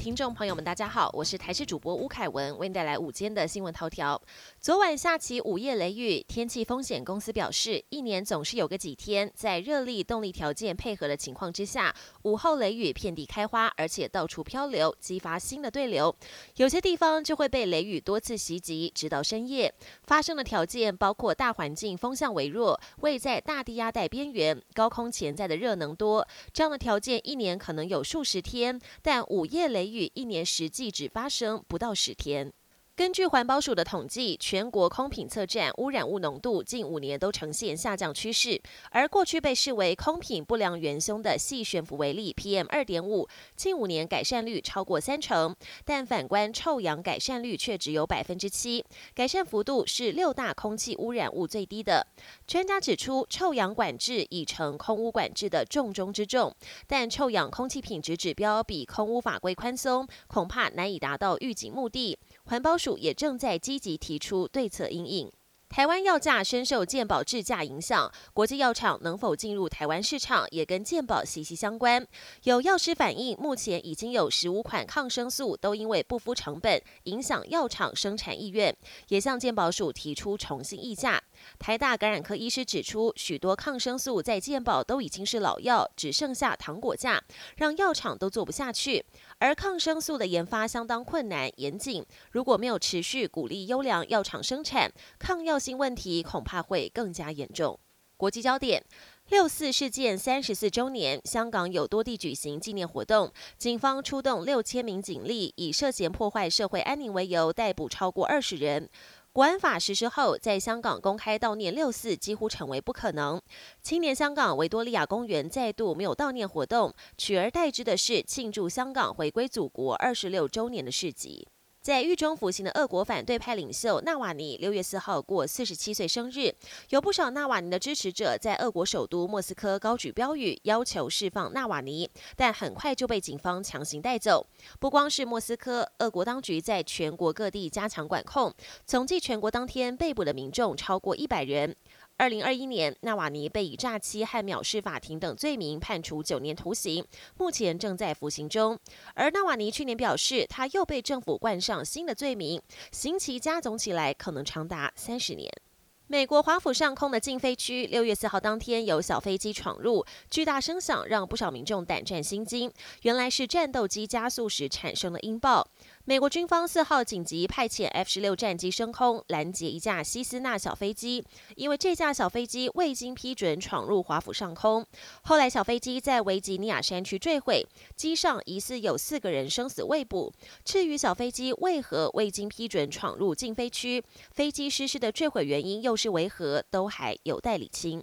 听众朋友们，大家好，我是台视主播吴凯文，为您带来午间的新闻头条。昨晚下起午夜雷雨，天气风险公司表示，一年总是有个几天，在热力动力条件配合的情况之下，午后雷雨遍地开花，而且到处漂流，激发新的对流。有些地方就会被雷雨多次袭击，直到深夜。发生的条件包括大环境风向微弱，位在大地压带边缘，高空潜在的热能多。这样的条件一年可能有数十天，但午夜雷雨一年实际只发生不到十天。根据环保署的统计，全国空品测站污染物浓度近五年都呈现下降趋势。而过去被视为空品不良元凶的细悬浮微粒 PM 二点五，近五年改善率超过三成。但反观臭氧改善率却只有百分之七，改善幅度是六大空气污染物最低的。专家指出，臭氧管制已成空污管制的重中之重，但臭氧空气品质指标比空污法规宽松，恐怕难以达到预警目的。环保署也正在积极提出对策应应。台湾药价深受健保制价影响，国际药厂能否进入台湾市场也跟健保息息相关。有药师反映，目前已经有十五款抗生素都因为不敷成本，影响药厂生产意愿，也向健保署提出重新议价。台大感染科医师指出，许多抗生素在健保都已经是老药，只剩下糖果价，让药厂都做不下去。而抗生素的研发相当困难严谨，如果没有持续鼓励优良药厂生产，抗药性问题恐怕会更加严重。国际焦点：六四事件三十四周年，香港有多地举行纪念活动，警方出动六千名警力，以涉嫌破坏社会安宁为由，逮捕超过二十人。国安法实施后，在香港公开悼念六四几乎成为不可能。青年香港维多利亚公园再度没有悼念活动，取而代之的是庆祝香港回归祖国二十六周年的市集。在狱中服刑的俄国反对派领袖纳瓦尼六月四号过四十七岁生日，有不少纳瓦尼的支持者在俄国首都莫斯科高举标语，要求释放纳瓦尼，但很快就被警方强行带走。不光是莫斯科，俄国当局在全国各地加强管控，总计全国当天被捕的民众超过一百人。二零二一年，纳瓦尼被以诈欺和藐视法庭等罪名判处九年徒刑，目前正在服刑中。而纳瓦尼去年表示，他又被政府冠上新的罪名，刑期加总起来可能长达三十年。美国华府上空的禁飞区，六月四号当天有小飞机闯入，巨大声响让不少民众胆战心惊。原来是战斗机加速时产生的音爆。美国军方四号紧急派遣 F 十六战机升空拦截一架西斯纳小飞机，因为这架小飞机未经批准闯入华府上空。后来小飞机在维吉尼亚山区坠毁，机上疑似有四个人生死未卜。至于小飞机为何未经批准闯入禁飞区，飞机失事的坠毁原因又是为何，都还有待理清。